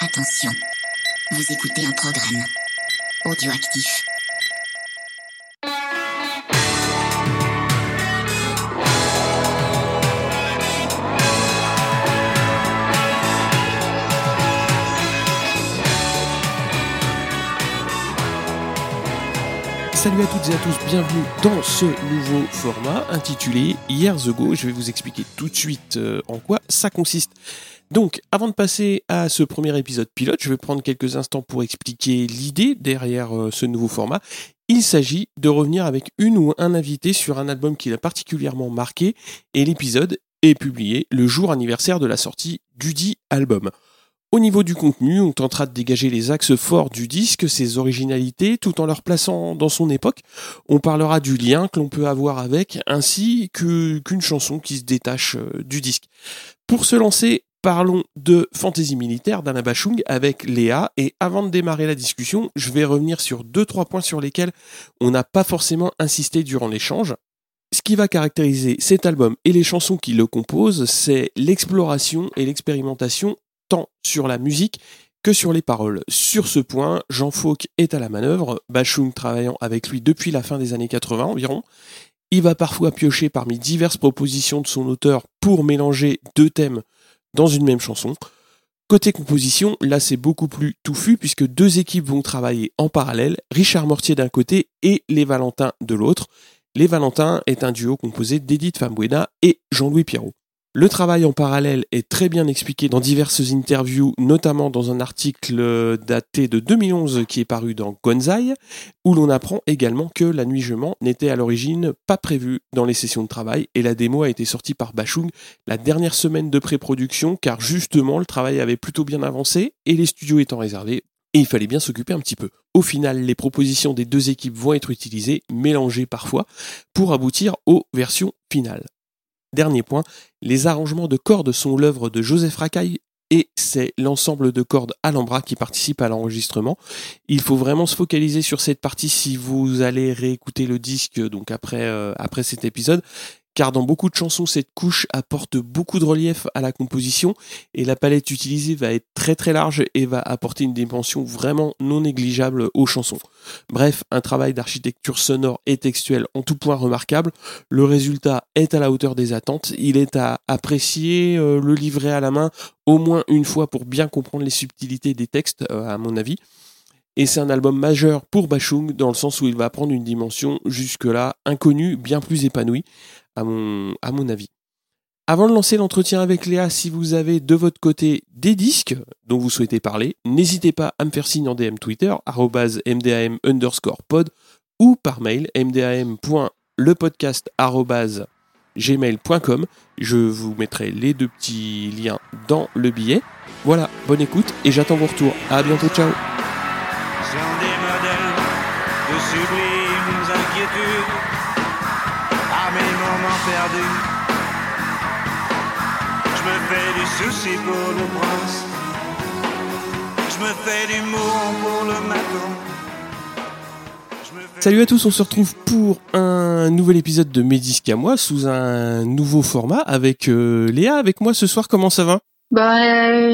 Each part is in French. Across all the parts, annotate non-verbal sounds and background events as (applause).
Attention, vous écoutez un programme audioactif. Salut à toutes et à tous, bienvenue dans ce nouveau format intitulé Years Ago. Je vais vous expliquer tout de suite euh, en quoi ça consiste. Donc, avant de passer à ce premier épisode pilote, je vais prendre quelques instants pour expliquer l'idée derrière euh, ce nouveau format. Il s'agit de revenir avec une ou un invité sur un album qui l'a particulièrement marqué et l'épisode est publié le jour anniversaire de la sortie du dit album. Au niveau du contenu, on tentera de dégager les axes forts du disque, ses originalités, tout en leur plaçant dans son époque. On parlera du lien que l'on peut avoir avec, ainsi qu'une chanson qui se détache euh, du disque. Pour se lancer, parlons de Fantasy militaire d'Anna Bachung avec Léa. Et avant de démarrer la discussion, je vais revenir sur deux trois points sur lesquels on n'a pas forcément insisté durant l'échange. Ce qui va caractériser cet album et les chansons qui le composent, c'est l'exploration et l'expérimentation tant sur la musique que sur les paroles. Sur ce point, Jean Fauque est à la manœuvre, Bachung travaillant avec lui depuis la fin des années 80 environ. Il va parfois piocher parmi diverses propositions de son auteur pour mélanger deux thèmes dans une même chanson. Côté composition, là c'est beaucoup plus touffu puisque deux équipes vont travailler en parallèle, Richard Mortier d'un côté et Les Valentins de l'autre. Les Valentins est un duo composé d'Edith Fambuena et Jean-Louis Pierrot. Le travail en parallèle est très bien expliqué dans diverses interviews, notamment dans un article daté de 2011 qui est paru dans Gonzai, où l'on apprend également que la nuit n'était à l'origine pas prévue dans les sessions de travail et la démo a été sortie par Bachung la dernière semaine de pré-production car justement le travail avait plutôt bien avancé et les studios étant réservés, et il fallait bien s'occuper un petit peu. Au final, les propositions des deux équipes vont être utilisées, mélangées parfois, pour aboutir aux versions finales. Dernier point, les arrangements de cordes sont l'œuvre de Joseph Racaille et c'est l'ensemble de cordes Alhambra qui participe à l'enregistrement. Il faut vraiment se focaliser sur cette partie si vous allez réécouter le disque donc après euh, après cet épisode car dans beaucoup de chansons, cette couche apporte beaucoup de relief à la composition et la palette utilisée va être très très large et va apporter une dimension vraiment non négligeable aux chansons. Bref, un travail d'architecture sonore et textuelle en tout point remarquable. Le résultat est à la hauteur des attentes. Il est à apprécier, euh, le livrer à la main au moins une fois pour bien comprendre les subtilités des textes, euh, à mon avis. Et c'est un album majeur pour Bachung dans le sens où il va prendre une dimension jusque-là inconnue, bien plus épanouie, à mon, avis. Avant de lancer l'entretien avec Léa, si vous avez de votre côté des disques dont vous souhaitez parler, n'hésitez pas à me faire signe en DM Twitter, mdam underscore pod, ou par mail, mdam.lepodcast.gmail.com. Je vous mettrai les deux petits liens dans le billet. Voilà, bonne écoute et j'attends vos retours. À bientôt, ciao Je me fais du souci pour le prince. Je me fais du pour le matin. Salut à tous, on se retrouve pour un nouvel épisode de Mes disques à moi sous un nouveau format avec euh, Léa avec moi ce soir. Comment ça va? Bah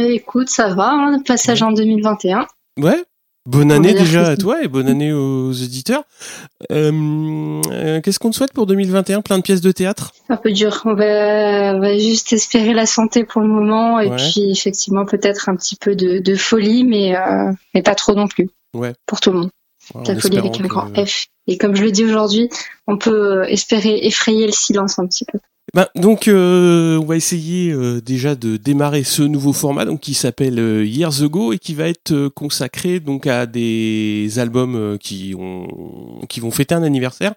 écoute, ça va, hein, passage en 2021. Ouais, Bonne année déjà à toi et bonne année aux éditeurs. Euh, euh, qu'est-ce qu'on te souhaite pour 2021 Plein de pièces de théâtre? Un peu dur. On va, juste espérer la santé pour le moment et puis effectivement peut-être un petit peu de, folie, mais, euh, mais pas trop non plus. Ouais. Pour tout le monde. la folie avec un grand F. Et comme je le dis aujourd'hui, on peut espérer effrayer le silence un petit peu. Ben, donc euh, on va essayer euh, déjà de démarrer ce nouveau format donc qui s'appelle euh, Years Ago et qui va être consacré donc à des albums qui ont qui vont fêter un anniversaire.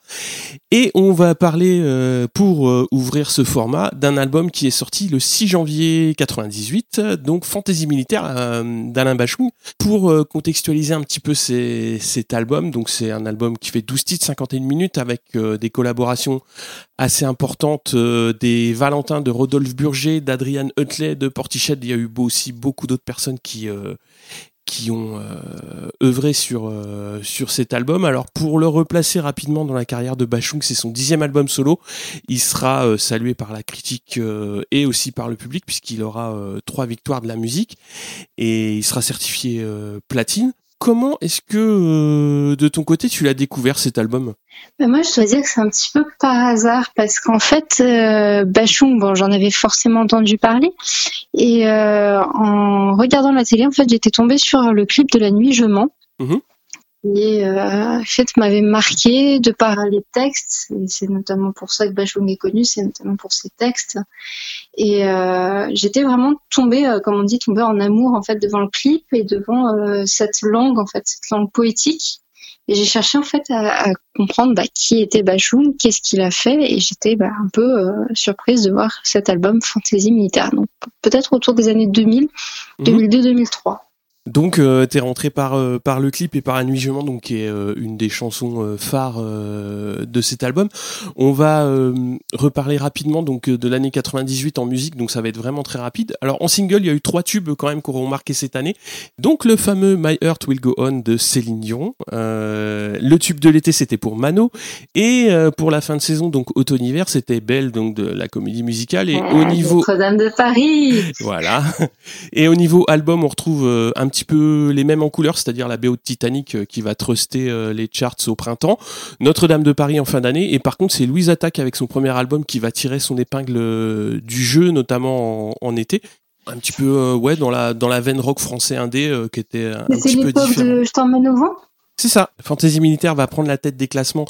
Et on va parler pour ouvrir ce format d'un album qui est sorti le 6 janvier 98 donc Fantasy militaire d'Alain Bachou. Pour contextualiser un petit peu cet album donc c'est un album qui fait 12 titres 51 minutes avec des collaborations assez importantes des Valentins de Rodolphe Burger, d'Adrian Hutley, de Portichet. Il y a eu aussi beaucoup d'autres personnes qui, euh, ont œuvré sur sur cet album. Alors pour le replacer rapidement dans la carrière de Bachung, c'est son dixième album solo. Il sera salué par la critique et aussi par le public puisqu'il aura trois victoires de la musique et il sera certifié platine. Comment est-ce que euh, de ton côté tu l'as découvert cet album? Ben Moi je dois dire que c'est un petit peu par hasard parce qu'en fait euh, Bachung, bon j'en avais forcément entendu parler et euh, en regardant la télé en fait j'étais tombée sur le clip de la nuit je mens. Mmh et euh, en fait m'avait marqué de par les textes. C'est notamment pour ça que Bachung est connu c'est notamment pour ses textes. Et euh, j'étais vraiment tombée euh, comme on dit tombée en amour en fait devant le clip et devant euh, cette langue en fait cette langue poétique. Et j'ai cherché en fait à, à comprendre bah, qui était Bachung qu'est-ce qu'il a fait. Et j'étais bah, un peu euh, surprise de voir cet album Fantasy militaire. Donc peut-être autour des années 2000 2002 2003 donc euh, t'es rentré par euh, par le clip et par Anuigement donc qui est euh, une des chansons euh, phares de cet album. On va reparler rapidement donc de l'année 98 en musique donc ça va être vraiment très rapide. Alors en single il y a eu trois tubes quand même qu'on marqué cette année. Donc le fameux My Heart Will Go On de Céline Dion. le tube de l'été c'était pour Mano et pour la fin de saison donc automne-hiver c'était Belle donc de la comédie musicale et au niveau Notre-Dame de Paris. (laughs) Voilà. Et au niveau album on retrouve un petit petit peu les mêmes en couleur, c'est-à-dire la BO de Titanic euh, qui va truster euh, les charts au printemps, Notre-Dame de Paris en fin d'année, et par contre c'est Louise Attaque avec son premier album qui va tirer son épingle euh, du jeu, notamment en, été, un petit peu ouais dans la dans la veine rock français indé qui était un petit peu différent. de Je t'emmène au vent. C'est ça. Fantasy Militaire va prendre la tête des classements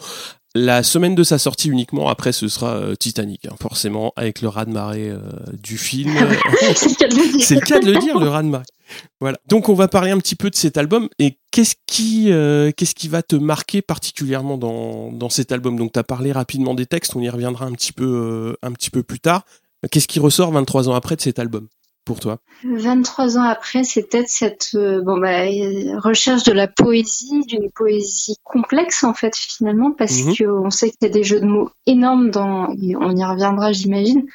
la semaine de sa sortie uniquement, après ce sera euh, Titanic, hein, forcément, avec le raz-de-marée euh, du film. (laughs) c'est le cas de le dire, le raz-de-marée. Voilà. Donc on va parler un petit peu de cet album et qu'est-ce qui euh, va te marquer particulièrement dans, cet album? Donc tu as parlé rapidement des textes, on y reviendra un petit peu un petit peu plus tard. Qu'est-ce qui ressort 23 ans après de cet album? Pour toi 23 ans après, c'est peut-être cette euh, bon, bah, recherche de la poésie, d'une poésie complexe en fait finalement, parce mhm. qu'on sait qu'il y a des jeux de mots énormes dans, on y reviendra j'imagine,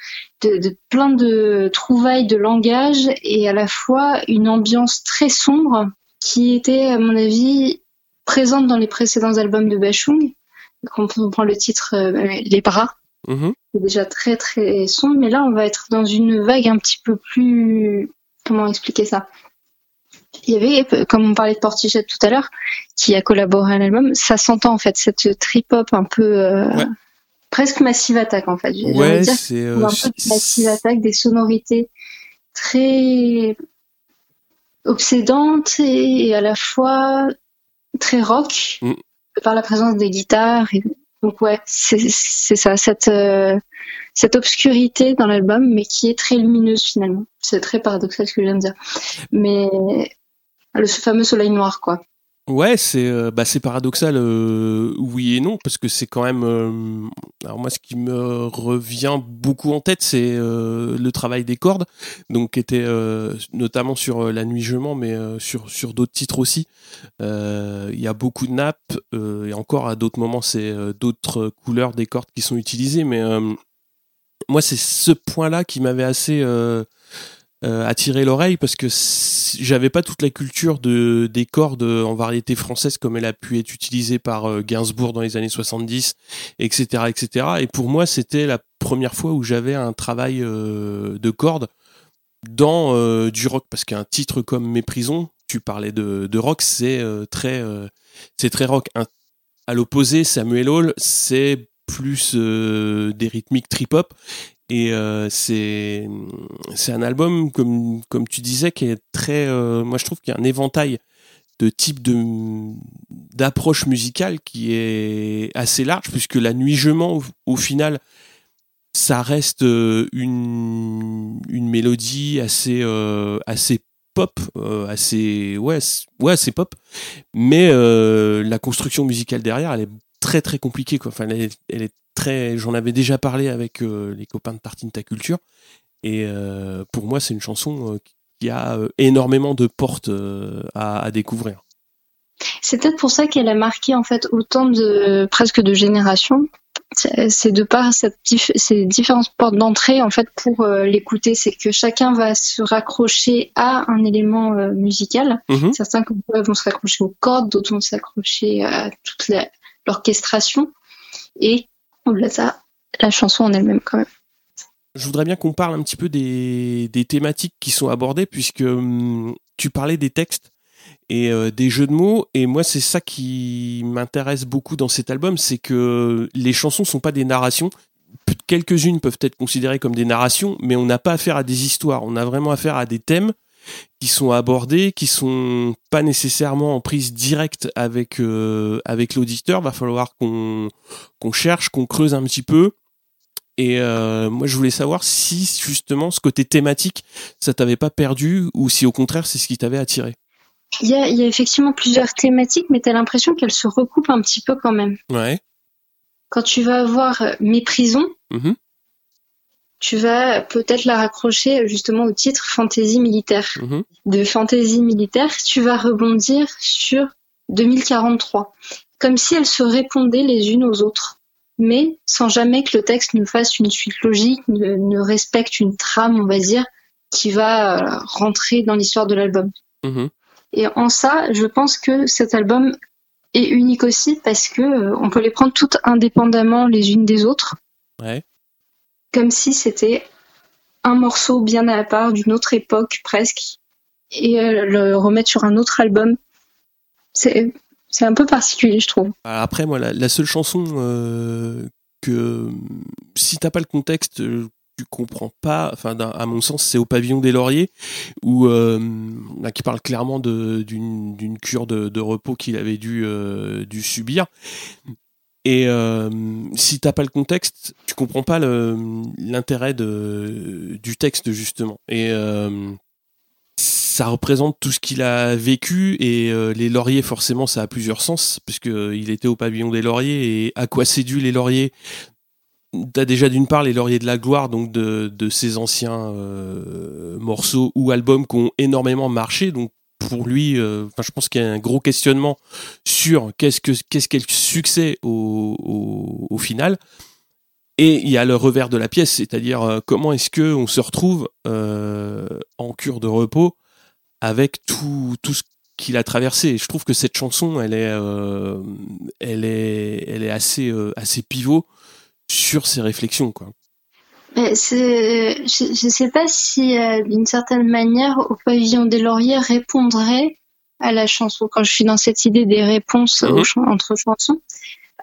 de, de, plein de trouvailles de langage et à la fois une ambiance très sombre qui était à mon avis présente dans les précédents albums de Bachung. Quand on prend le titre euh, Les bras, Mhm. C'est déjà très très sombre, mais là on va être dans une vague un petit peu plus. Comment expliquer ça? Il y avait, comme on parlait de Portichet tout à l'heure, qui a collaboré à l'album, ça s'entend en fait, cette trip-hop un peu. Euh, presque massive attaque en fait. Ouais, c'est. Euh, un peu massive attaque, des sonorités très obsédantes et à la fois très rock, mm. par la présence des guitares et donc ouais, c'est ça, cette, euh, cette obscurité dans l'album, mais qui est très lumineuse finalement. C'est très paradoxal ce que je viens de dire. Mais le fameux soleil noir, quoi. Ouais, c'est euh, bah, paradoxal, euh, oui et non, parce que c'est quand même. Euh, alors moi, ce qui me revient beaucoup en tête, c'est le travail des cordes, donc qui était notamment sur la nuit je mens, mais sur sur d'autres titres aussi. Il y a beaucoup de nappes et encore à d'autres moments, c'est d'autres couleurs des cordes qui sont utilisées, mais moi, c'est ce point-là qui m'avait assez euh, attirer l'oreille parce que j'avais pas toute la culture de des cordes en variété française comme elle a pu être utilisée par euh, Gainsbourg dans les années 70 etc etc et pour moi c'était la première fois où j'avais un travail euh, de cordes dans euh, du rock parce qu'un titre comme Méprisons tu parlais de, de rock c'est très rock. À l'opposé Samuel Hall c'est plus des rythmiques trip hop et euh, c'est c'est un album comme comme tu disais qui est très euh, moi je trouve qu'il y a un éventail de types de d'approche musicale qui est assez large puisque la nuit je mens au, final ça reste euh, une une mélodie assez assez pop assez ouais ouais assez pop. Mais la construction musicale derrière elle est très très compliquée quoi. Enfin elle est très. J'en avais déjà parlé avec euh, les copains de Partie de ta culture. Et euh, pour moi, c'est une chanson euh, qui a énormément de portes à, découvrir. C'est peut-être pour ça qu'elle a marqué en fait autant de presque de générations. c'est de par cette ces différentes portes d'entrée en fait pour euh, l'écouter, c'est que chacun va se raccrocher à un élément euh, musical. Mhm. Certains vont se raccrocher aux cordes, d'autres vont s'accrocher à toute l'orchestration. Et au-delà de ça, la chanson en elle-même quand même. Je voudrais bien qu'on parle un petit peu des, thématiques qui sont abordées, puisque hum, tu parlais des textes et euh, des jeux de mots, et moi c'est ça qui m'intéresse beaucoup dans cet album, c'est que les chansons sont pas des narrations. Quelques-unes peuvent être considérées comme des narrations, mais on n'a pas affaire à des histoires, on a vraiment affaire à des thèmes qui sont abordés, qui sont pas nécessairement en prise directe avec euh, avec l'auditeur. Va falloir qu'on qu'on cherche, qu'on creuse un petit peu. Et euh, moi, je voulais savoir si justement ce côté thématique, ça t'avait pas perdu ou si au contraire c'est ce qui t'avait attiré. Il y a, il y a effectivement plusieurs thématiques, mais tu as l'impression qu'elles se recoupent un petit peu quand même. Ouais. Quand tu vas avoir euh, Méprisons, Mhm. Tu vas peut-être la raccrocher justement au titre Fantaisie militaire. Mhm. De Fantaisie militaire, tu vas rebondir sur 2043, comme si elles se répondaient les unes aux autres, mais sans jamais que le texte ne fasse une suite logique, ne, ne respecte une trame, on va dire, qui va euh, rentrer dans l'histoire de l'album. Mhm. Et en ça, je pense que cet album est unique aussi parce que euh, on peut les prendre toutes indépendamment les unes des autres Ouais. Comme si c'était un morceau bien à part d'une autre époque presque et euh, le remettre sur un autre album. C'est c'est un peu particulier, je trouve. Après, moi, la, seule chanson euh, que si t'as pas le contexte, euh, tu comprends pas. Enfin, à mon sens, c'est au pavillon des Lauriers où qui parle clairement d'une cure de, repos qu'il avait dû dû subir. Et euh, si t'as pas le contexte, tu comprends pas l'intérêt du texte justement. Et euh, ça représente tout ce qu'il a vécu et euh, les lauriers forcément ça a plusieurs sens puisque euh, il était au pavillon des lauriers et à quoi c'est dû les lauriers? T'as déjà d'une part les lauriers de la gloire donc de, de ces anciens morceaux ou albums qui ont énormément marché donc pour lui euh, je pense qu'il y a un gros questionnement sur qu'est-ce que qu'est-ce qu'est le succès au, final et il y a le revers de la pièce, c'est-à-dire euh, comment est-ce que on se retrouve euh, en cure de repos avec tout, tout ce qu'il a traversé. Je trouve que cette chanson, elle est, elle est, elle est assez, assez pivot sur ses réflexions, quoi. C'est, je, je sais pas si euh, d'une certaine manière au pavillon des lauriers répondrait à la chanson. Quand je suis dans cette idée des réponses Mhm. entre chansons,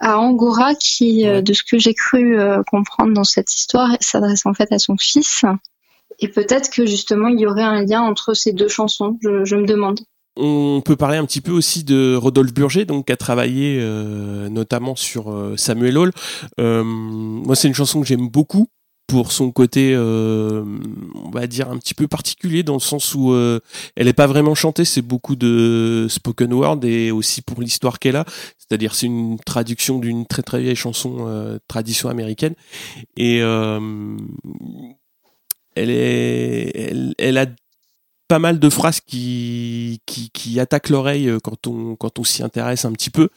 à Angora qui, euh, de ce que j'ai cru euh, comprendre dans cette histoire, s'adresse en fait à son fils. Et peut-être que justement il y aurait un lien entre ces deux chansons. Je, je me demande. On peut parler un petit peu aussi de Rodolphe Burger, donc qui a travaillé euh, notamment sur euh, Samuel Hall. Euh, moi, c'est une chanson que j'aime beaucoup pour son côté, euh, on va dire un petit peu particulier dans le sens où euh, elle est pas vraiment chantée, c'est beaucoup de spoken word et aussi pour l'histoire qu'elle a, c'est-à-dire c'est une traduction d'une très très vieille chanson euh, tradition américaine et euh, elle est, elle, elle a pas mal de phrases qui, qui, qui attaquent l'oreille euh, quand on, quand on s'y intéresse un petit peu.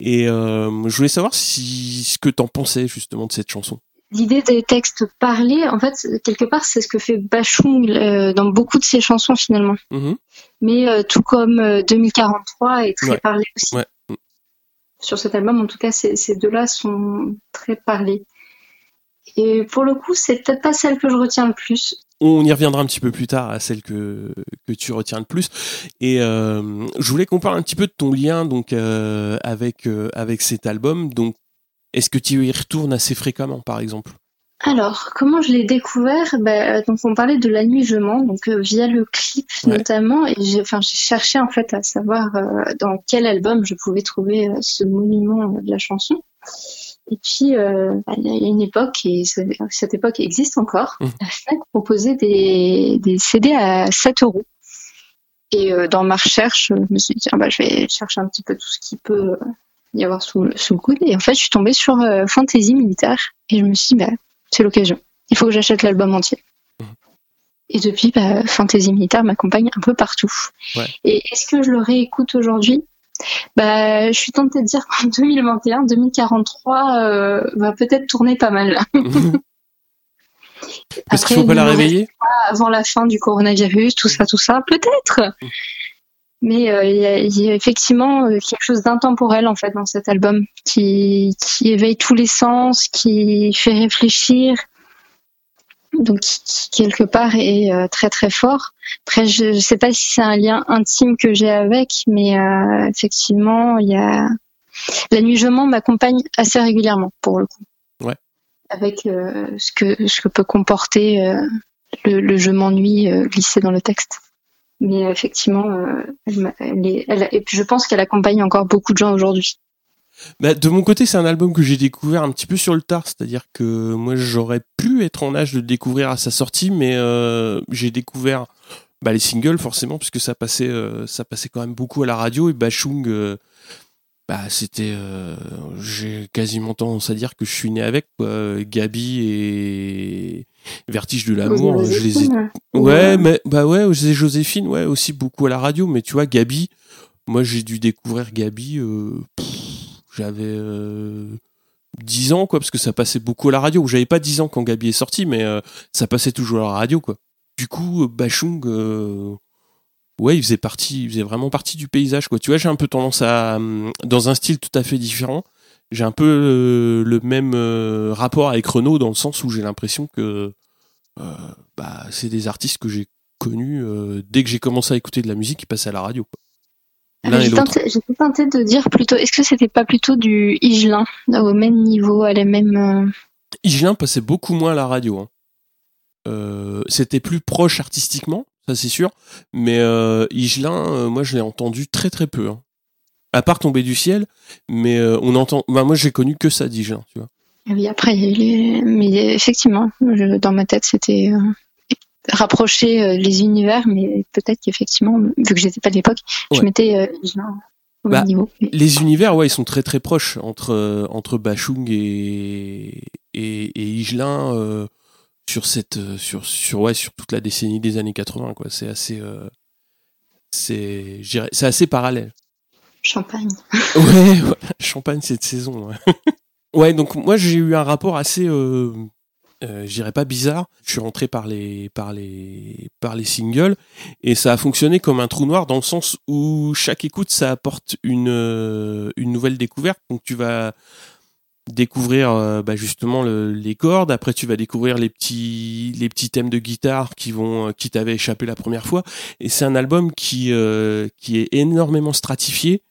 Et euh, je voulais savoir si ce que t'en pensais justement de cette chanson. L'idée des textes parlés, en fait, quelque part, c'est ce que fait Bachung euh, dans beaucoup de ses chansons finalement. Mhm. Mais euh, tout comme euh, 2043 est très Ouais. parlé aussi. Ouais. Sur cet album, en tout cas, ces, ces deux-là sont très parlés. Et pour le coup, c'est peut-être pas celle que je retiens le plus. On y reviendra un petit peu plus tard à celle que, que tu retiens le plus. Et euh, je voulais qu'on parle un petit peu de ton lien donc euh, avec euh, avec cet album. Donc, est-ce que tu y retournes assez fréquemment, par exemple? Alors, comment je l'ai découvert? Ben, Donc, on parlait de La Nuit Je mens, donc euh, via le clip Ouais. notamment. Et j'ai enfin, j'ai cherché en fait à savoir euh, dans quel album je pouvais trouver euh, ce monument euh, de la chanson. Et puis, euh, bah, il y a une époque, et ce- cette époque existe encore, la FNAC proposait des, des CD à 7 euros. Et euh, dans ma recherche, je me suis dit, ah, bah, je vais chercher un petit peu tout ce qui peut euh, y avoir sous, le- sous le coude. Et en fait, je suis tombée sur euh, Fantasy Militaire. Et je me suis dit, bah, c'est l'occasion. Il faut que j'achète l'album entier. Mhm. Et depuis, bah, Fantasy Militaire m'accompagne un peu partout. Ouais. Et est-ce que je le réécoute aujourd'hui? Bah, je suis tentée de dire qu'en (laughs) 2021, 2043 euh, va peut-être tourner pas mal. (laughs) Parce qu'il faut pas la réveiller? Avant la fin du coronavirus, tout ça, tout ça, peut-être. Mais euh, il y, a effectivement euh, quelque chose d'intemporel en fait dans cet album qui, qui éveille tous les sens, qui fait réfléchir, donc qui, quelque part est euh, très très fort. Après, je ne sais pas si c'est un lien intime que j'ai avec, mais effectivement, il y a la nuit je m'accompagne assez régulièrement pour le coup. Ouais. Avec ce que ce que peut comporter le, le, je m'ennuie glissé dans le texte. Mais effectivement, euh, et je pense qu'elle accompagne encore beaucoup de gens aujourd'hui. Bah, de mon côté, c'est un album que j'ai découvert un petit peu sur le tard, c'est-à-dire que moi j'aurais pu être en âge de le découvrir à sa sortie, mais euh, j'ai découvert bah, les singles forcément, puisque ça passait, euh, ça passait quand même beaucoup à la radio et Bachung, bah c'était, j'ai quasiment tendance à dire que je suis né avec Gabi et Vertige de l'amour, je les ai. Ouais, mais bah ouais, Joséphine, ouais, aussi beaucoup à la radio. Mais tu vois, Gabi, moi j'ai dû découvrir Gabi. Euh, j'avais euh, 10 ans, quoi, parce que ça passait beaucoup à la radio. J'avais pas 10 ans quand Gabi est sorti, mais euh, ça passait toujours à la radio, quoi. Du coup, Bachung, euh, ouais, il faisait partie, il faisait vraiment partie du paysage, quoi. Tu vois, j'ai un peu tendance à, dans un style tout à fait différent, j'ai un peu euh, le même euh, rapport avec Renault dans le sens où j'ai l'impression que euh, bah, c'est des artistes que j'ai connus dès que j'ai commencé à écouter de la musique qui passaient à la radio. J'étais tentée de dire plutôt, est-ce que c'était pas plutôt du Igelin, au même niveau, à la même. Igelin passait beaucoup moins à la radio. Hein. c'était plus proche artistiquement, ça c'est sûr, mais euh, Igelin, moi je l'ai entendu très très peu. Hein à part tomber du ciel, mais euh, on entend. Bah, moi, j'ai connu que ça, Dijon, tu vois. Oui, après, mais effectivement, dans ma tête, c'était euh, rapprocher euh, les univers, mais peut-être qu'effectivement, vu que j'étais pas de l'époque, je mettais au bah, niveau. Les univers, ouais, ils sont très très proches entre entre Bachung et et, et Igelin sur cette sur sur ouais sur toute la décennie des années 80 quoi. C'est assez c'est c'est assez parallèle. Champagne. (laughs) ouais, champagne cette saison. (laughs) Ouais. donc moi j'ai eu un rapport assez, euh, euh, je dirais pas bizarre. Je suis rentré par les, par les, par les singles et ça a fonctionné comme un trou noir dans le sens où chaque écoute ça apporte une, euh, une nouvelle découverte. Donc tu vas découvrir euh, bah, justement les cordes. Après tu vas découvrir les petits les petits thèmes de guitare qui vont qui t'avaient échappé la première fois. Et c'est un album qui qui est énormément stratifié.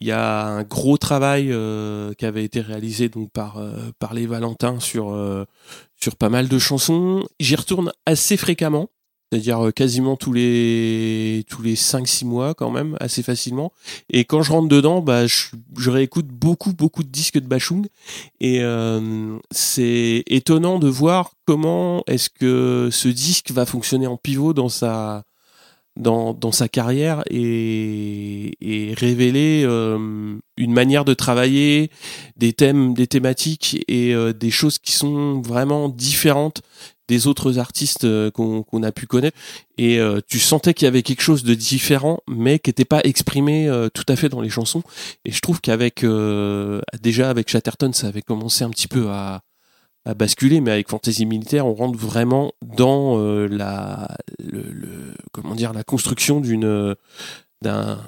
Il y a un gros travail euh, qui avait été réalisé donc par euh, par les Valentins sur euh, sur pas mal de chansons. J'y retourne assez fréquemment, c'est-à-dire quasiment tous les tous les 5 6 mois quand même, assez facilement. Et quand je rentre dedans, bah je, réécoute beaucoup beaucoup de disques de Bachung et c'est étonnant de voir comment est-ce que ce disque va fonctionner en pivot dans sa dans, dans sa carrière et, révéler euh, une manière de travailler, des thèmes, des thématiques et euh, des choses qui sont vraiment différentes des autres artistes euh, qu'on a pu connaître. Et tu sentais qu'il y avait quelque chose de différent, mais qui n'était pas exprimé tout à fait dans les chansons. Et je trouve qu'avec déjà avec Chatterton, ça avait commencé un petit peu à, à basculer, mais avec Fantasy Militaire, on rentre vraiment dans euh, la, le, comment dire, la construction d'une d'un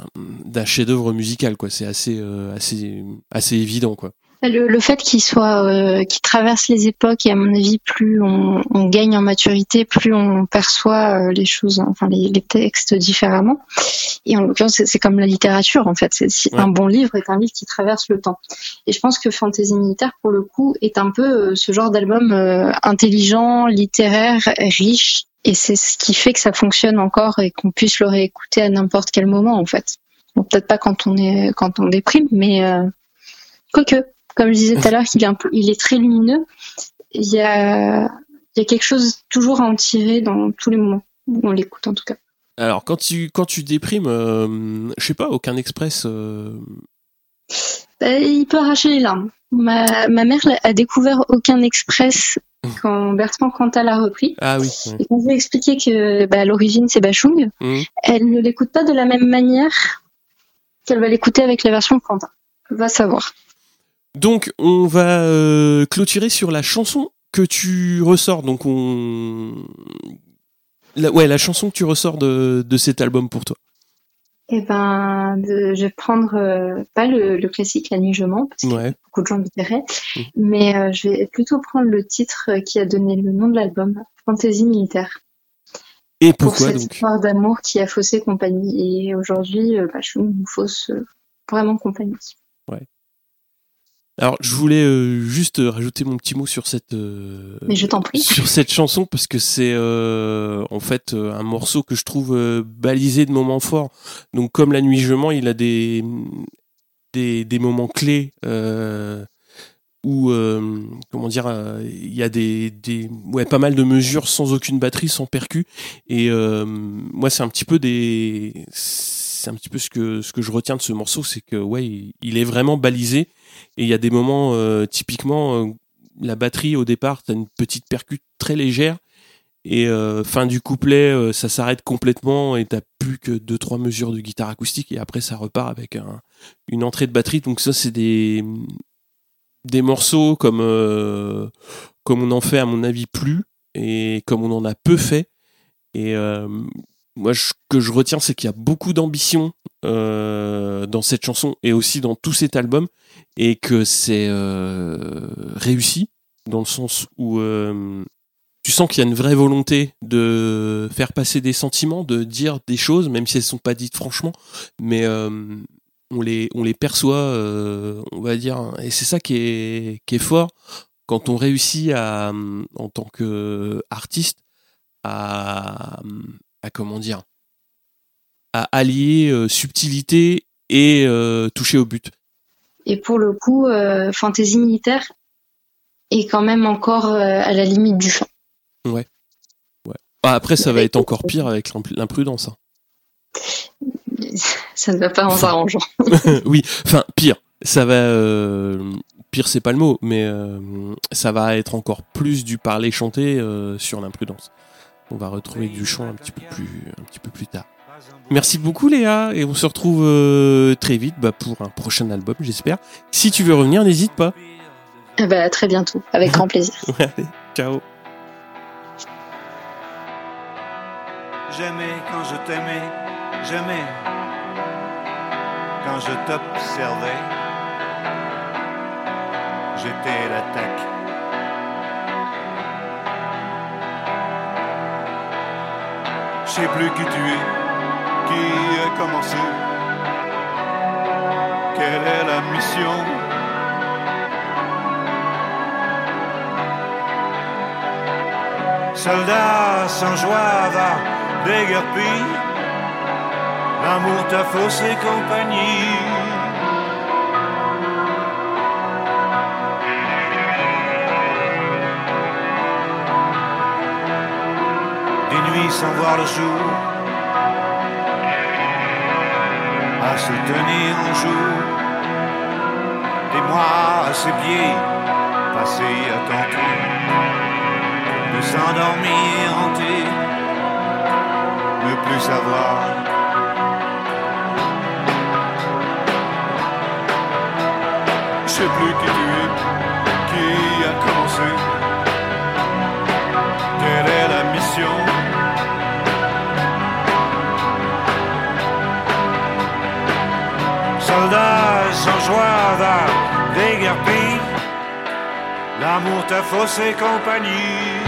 d'un chef-d'œuvre musical, quoi. C'est assez euh, assez assez évident, quoi. Le, fait qu'il soit, euh, qu'il traverse les époques et à mon avis, plus on, gagne en maturité, plus on perçoit euh, les choses, enfin les, textes différemment. Et en l'occurrence, c'est comme la littérature en fait. C'est un bon livre est un livre qui traverse le temps. Et je pense que Fantasy militaire, pour le coup, est un peu euh, ce genre d'album intelligent, littéraire, riche. Et c'est ce qui fait que ça fonctionne encore et qu'on puisse le réécouter à n'importe quel moment en fait. Bon, peut-être pas quand on est quand on déprime, mais quoique comme je disais tout à l'heure, qu'il est, un il est très lumineux. Il y a, il y a quelque chose toujours à en tirer dans tous les moments où on l'écoute en tout cas. Alors quand tu quand tu déprimes, euh, je sais pas, aucun express. Euh... Bah, il peut arracher les larmes. Ma, ma mère a découvert aucun express (laughs) quand Bertrand Cantal a repris. Ah oui. Et quand je lui ai expliqué que bah, l'origine c'est Bachung, mmh. elle ne l'écoute pas de la même manière qu'elle va l'écouter avec la version Quentin. Va savoir. Donc, on va euh, clôturer sur la chanson que tu ressors. Donc, on. La, ouais, la chanson que tu ressors de, de cet album pour toi. Eh ben, de- je vais prendre euh, pas le, le classique La Nuit je mens, parce que Ouais. beaucoup de gens me diraient, Mhm. mais euh, je vais plutôt prendre le titre qui a donné le nom de l'album, Fantaisie militaire, Et pour cette donc? histoire d'amour qui a faussé compagnie. Et aujourd'hui, euh, bah, je me fausse euh, vraiment compagnie. Alors, je voulais euh, juste rajouter mon petit mot sur cette euh, Mais je t'en prie. sur cette chanson parce que c'est euh, en fait euh, un morceau que je trouve euh, balisé de moments forts. Donc, comme la nuit je mens, il a des des, des moments clés euh, où euh, comment dire, il y a des des ouais pas mal de mesures sans aucune batterie, sans percu. Et euh, moi, c'est un petit peu des c'est un petit peu ce que ce que je retiens de ce morceau, c'est que ouais, il, il est vraiment balisé. Et il y a des moments, euh, typiquement, euh, la batterie au départ, t'as une petite percute très légère. Et euh, fin du couplet, ça s'arrête complètement et t'as plus que deux trois mesures de guitare acoustique et après ça repart avec un, une entrée de batterie. Donc ça c'est des des morceaux comme comme on en fait à mon avis plus et comme on en a peu fait. Moi ce que je retiens c'est qu'il y a beaucoup d'ambition euh, dans cette chanson et aussi dans tout cet album et que c'est euh, réussi dans le sens où euh, tu sens qu'il y a une vraie volonté de faire passer des sentiments, de dire des choses, même si elles sont pas dites franchement, mais euh, on les on les perçoit, euh, on va dire, et c'est ça qui est qui est fort quand on réussit à en tant que artiste à à comment dire à allier euh, subtilité et euh, toucher au but. Et pour le coup, euh, Fantaisie militaire est quand même encore à la limite du chant. Ah, après, ça va être encore pire avec l'impr- l'imprudence. hein. Ça ne va pas en s'arrangeant. (laughs) oui, enfin pire. Ça va pire, c'est pas le mot, mais euh, ça va être encore plus du parler chanté euh, sur l'imprudence. On va retrouver du chant un petit peu plus, un petit peu plus tard. Merci beaucoup Léa et on se retrouve euh, très vite bah, pour un prochain album, j'espère. Si tu veux revenir, n'hésite pas. Eh ben, à très bientôt, avec grand plaisir. (laughs) Allez, ciao. J'aimais quand je t'aimais, j'aimais quand je t'observais. J'étais l'attaque. Sais plus qui tu es, qui a commencé. Quelle est la mission Soldat sans joie va déguerpi. L'amour t'a faussé compagnie. Des nuits sans voir le jour. À se tenir en jour. Des mois à ses pieds, passés à tenter de s'endormir hanté, ne plus savoir. Je sais plus qui tu es, qui a commencé, quelle est la mission? Joie va déguerpi, l'amour t'a faussé compagnie.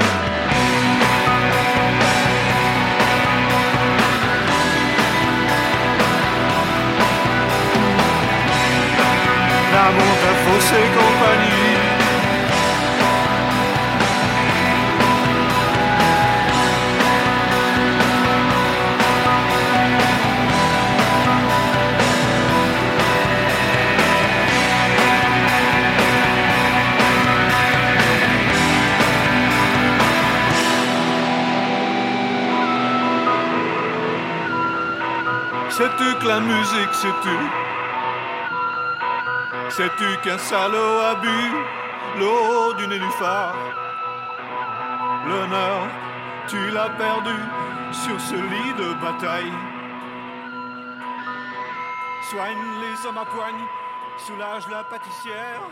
L'amour t'a faussé compagnie. La musique, sais-tu? Sais-tu qu'un salaud a bu l'eau du nénuphar? L'honneur, tu l'as perdu sur ce lit de bataille. soigne les hommes à poigne, soulage la pâtissière.